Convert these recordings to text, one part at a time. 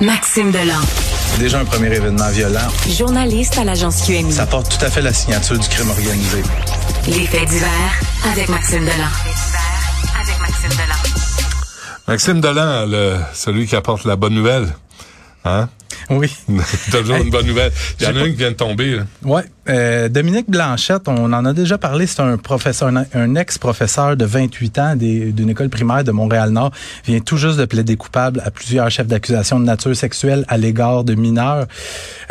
Maxime Delan. Déjà un premier événement violent. Journaliste à l'agence QMI. Ça porte tout à fait la signature du crime organisé. Les faits divers avec Maxime Delan. avec Maxime Delan. Maxime Delan, le, celui qui apporte la bonne nouvelle. Hein? Oui. Toujours une bonne nouvelle. Il y en a un qui vient de tomber. Oui. Euh, Dominique Blanchette, on en a déjà parlé, c'est un professeur, un, ex-professeur de 28 ans d'une école primaire de Montréal-Nord, vient tout juste de plaider coupable à plusieurs chefs d'accusation de nature sexuelle à l'égard de mineurs.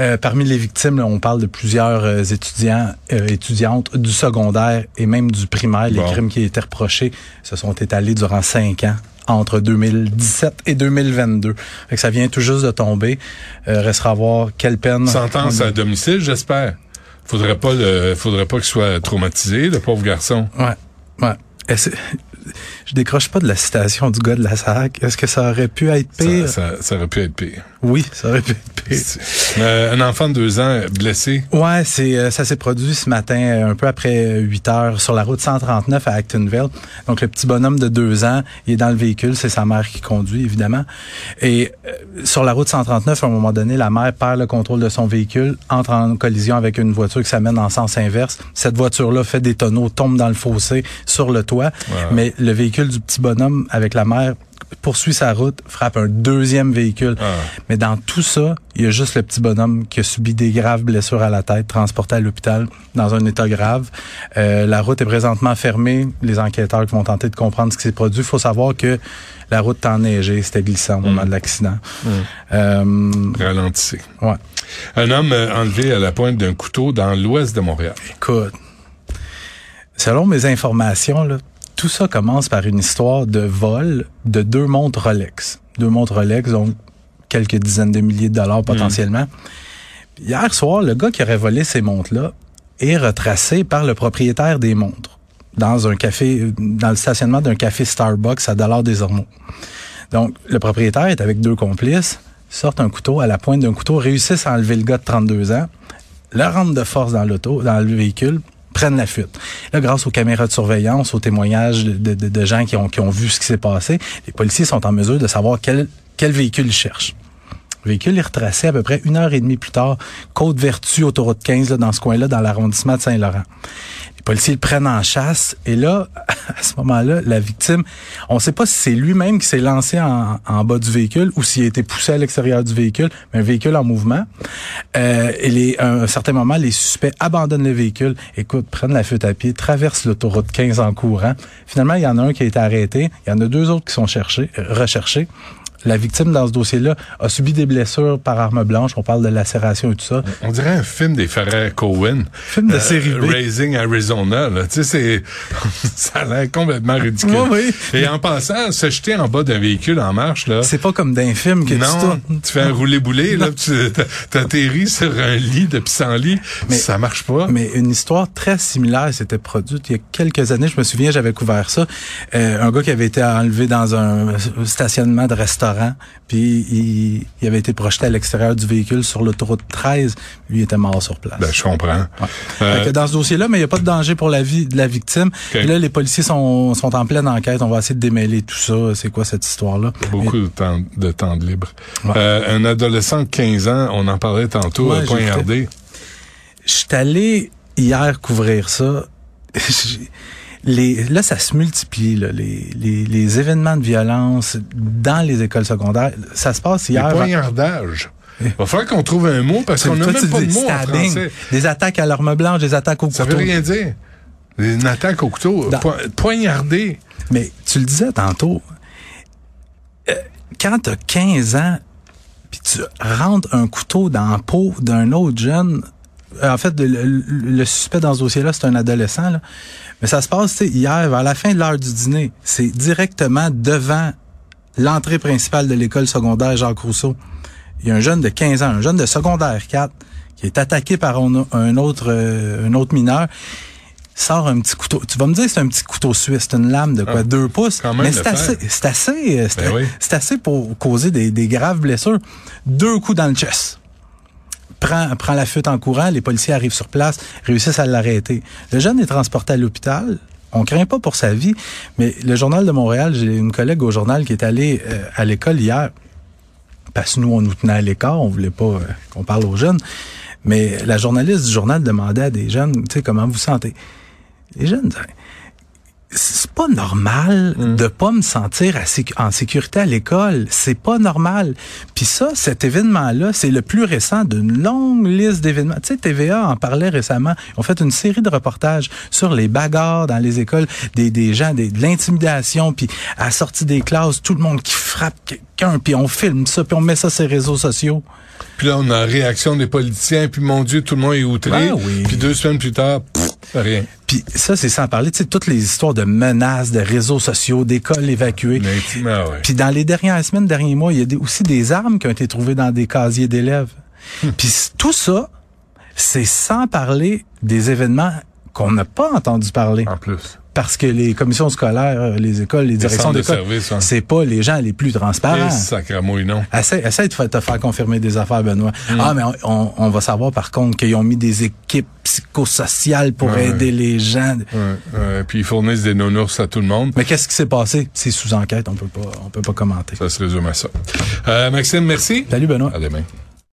Euh, parmi les victimes, on parle de plusieurs euh, étudiants, étudiantes du secondaire et même du primaire. Les crimes qui étaient reprochés se sont étalés durant cinq ans entre 2017 et 2022. Fait que ça vient tout juste de tomber. Euh, restera à voir quelle peine. Sentence à domicile, j'espère. Faudrait pas le, faudrait pas qu'il soit traumatisé, le pauvre garçon. Ouais, ouais je décroche pas de la citation du gars de la SAC. Est-ce que ça aurait pu être pire? Ça, ça, aurait pu être pire. Oui, ça aurait pu être pire. Euh, un enfant de deux ans blessé? Ouais, c'est euh, ça s'est produit ce matin, euh, un peu après 8 heures, sur la route 139 à Actonville. Donc, le petit bonhomme de deux ans, il est dans le véhicule. C'est sa mère qui conduit, évidemment. Et sur la route 139, à un moment donné, la mère perd le contrôle de son véhicule, entre en collision avec une voiture qui s'amène en sens inverse. Cette voiture-là fait des tonneaux, tombe dans le fossé sur le toit. Mais le véhicule du petit bonhomme avec la mère poursuit sa route, frappe un deuxième véhicule. Ah. Mais dans tout ça, il y a juste le petit bonhomme qui a subi des graves blessures à la tête, transporté à l'hôpital dans un état grave. Euh, la route est présentement fermée. Les enquêteurs qui vont tenter de comprendre ce qui s'est produit. Il faut savoir que la route est enneigée, c'était glissant au moment de l'accident. Mm. Euh, Ralentissez. Ouais. Un homme enlevé à la pointe d'un couteau dans l'ouest de Montréal. Écoute, selon mes informations, là, tout ça commence par une histoire de vol de deux montres Rolex. Deux montres Rolex, donc quelques dizaines de milliers de dollars potentiellement. Hier soir, le gars qui aurait volé ces montres-là est retracé par le propriétaire des montres dans un café, dans le stationnement d'un café Starbucks à Dollars des Ormeaux. Donc, le propriétaire est avec deux complices, sortent un couteau à la pointe d'un couteau, réussissent à enlever le gars de 32 ans, le rentrent de force dans l'auto, dans le véhicule, prennent la fuite. Grâce aux caméras de surveillance, aux témoignages de, gens qui ont, vu ce qui s'est passé, les policiers sont en mesure de savoir quel véhicule ils cherchent. Le véhicule est retracé à peu près une heure et demie plus tard, Côte-Vertu, autoroute 15, là, dans ce coin-là, dans l'arrondissement de Saint-Laurent. Les policiers le prennent en chasse et là, à ce moment-là, la victime, on ne sait pas si c'est lui-même qui s'est lancé en, bas du véhicule ou s'il a été poussé à l'extérieur du véhicule, mais un véhicule en mouvement. Euh, et à un certain moment, les suspects abandonnent le véhicule, écoute, prennent la fuite à pied, traversent l'autoroute 15 en courant. Finalement, il y en a un qui a été arrêté, il y en a deux autres qui sont cherchés, recherchés la victime dans ce dossier-là a subi des blessures par arme blanche. On parle de lacération et tout ça. On dirait un film des frères Cohen. Film de euh, série B. Raising Arizona. Là. Tu sais, c'est ça a l'air complètement ridicule. Oui, Et en passant, se jeter en bas d'un véhicule en marche, là. C'est pas comme d'un film que non, tu, fais un roulé-boulé, là, tu t'atterris sur un lit de pissenlit. Mais ça marche pas. Mais une histoire très similaire s'était produite il y a quelques années. Je me souviens, j'avais couvert ça. Euh, un gars qui avait été enlevé dans un stationnement de restaurant puis il, avait été projeté à l'extérieur du véhicule sur l'autoroute 13. Lui était mort sur place. Ben, je comprends. Euh, dans ce dossier-là, mais il n'y a pas de danger pour la vie de la victime. là, les policiers sont, sont en pleine enquête. On va essayer de démêler tout ça. C'est quoi cette histoire-là? Beaucoup de, temps, de temps de libre. Euh, un adolescent de 15 ans, on en parlait tantôt, ouais, poignardé. Je suis allé hier couvrir ça. les, là, ça se multiplie, là, les, les, les, événements de violence dans les écoles secondaires. Ça se passe hier. Les poignardages. Il va falloir qu'on trouve un mot parce qu'on n'a même pas de mot en français. Des attaques à l'arme blanche, des attaques au couteau. Ça veut rien dire. Une attaque au couteau. poignardé. Mais tu le disais tantôt. Euh, quand tu as 15 ans, puis tu rentres un couteau dans la peau d'un autre jeune, en fait, le, suspect dans ce dossier-là, c'est un adolescent, là. Mais ça se passe hier, vers la fin de l'heure du dîner. C'est directement devant l'entrée principale de l'école secondaire Jacques Rousseau. Il y a un jeune de 15 ans, un jeune de secondaire 4, qui est attaqué par un, autre, euh, un autre mineur sort un petit couteau. Tu vas me dire c'est un petit couteau suisse, c'est une lame de quoi, ah, deux pouces? mais c'est assez, c'est assez, ben c'est assez pour causer des, des graves blessures. Deux coups dans le chest prend, prend la fuite en courant, les policiers arrivent sur place, réussissent à l'arrêter. Le jeune est transporté à l'hôpital. On craint pas pour sa vie, mais le journal de Montréal, j'ai une collègue au journal qui est allée euh, à l'école hier. parce que nous, on nous tenait à l'écart, on voulait pas euh, qu'on parle aux jeunes. Mais la journaliste du journal demandait à des jeunes, tu sais, comment vous sentez? Les jeunes pas normal Mm. de pas me sentir à en sécurité à l'école. C'est pas normal. Puis ça, cet événement-là, c'est le plus récent d'une longue liste d'événements. Tu sais, TVA en parlait récemment. Ils ont fait une série de reportages sur les bagarres dans les écoles, des, des gens, des, de l'intimidation, puis à la sortie des classes, tout le monde qui frappe quelqu'un, puis on filme ça, puis on met ça sur les réseaux sociaux. Puis là, on a réaction des politiciens, puis mon Dieu, tout le monde est outré. Oui. Puis deux semaines plus tard, pff, rien. Puis ça, c'est sans parler, tu sais, toutes les histoires de menaces, de réseaux sociaux, d'écoles évacuées. Puis dans les dernières semaines, derniers mois, il y a des- aussi des armes qui ont été trouvées dans des casiers d'élèves. Puis c- tout ça, c'est sans parler des événements qu'on n'a pas entendu parler. En plus. Parce que les commissions scolaires, euh, les écoles, les directions d'école, hein. c'est pas les gens les plus transparents. Et sacramouille, non. Essaye, essaye de te faire confirmer des affaires, Benoît. Mm. Ah, mais on, va savoir par contre qu'ils ont mis des équipes psychosociales pour Ouais. aider les gens. Ouais. Puis ils fournissent des nounours à tout le monde. Mais qu'est-ce qui s'est passé? C'est sous enquête, on peut pas, on peut pas commenter. Ça se résume à ça. Euh, Maxime, merci. Salut, Benoît. À demain.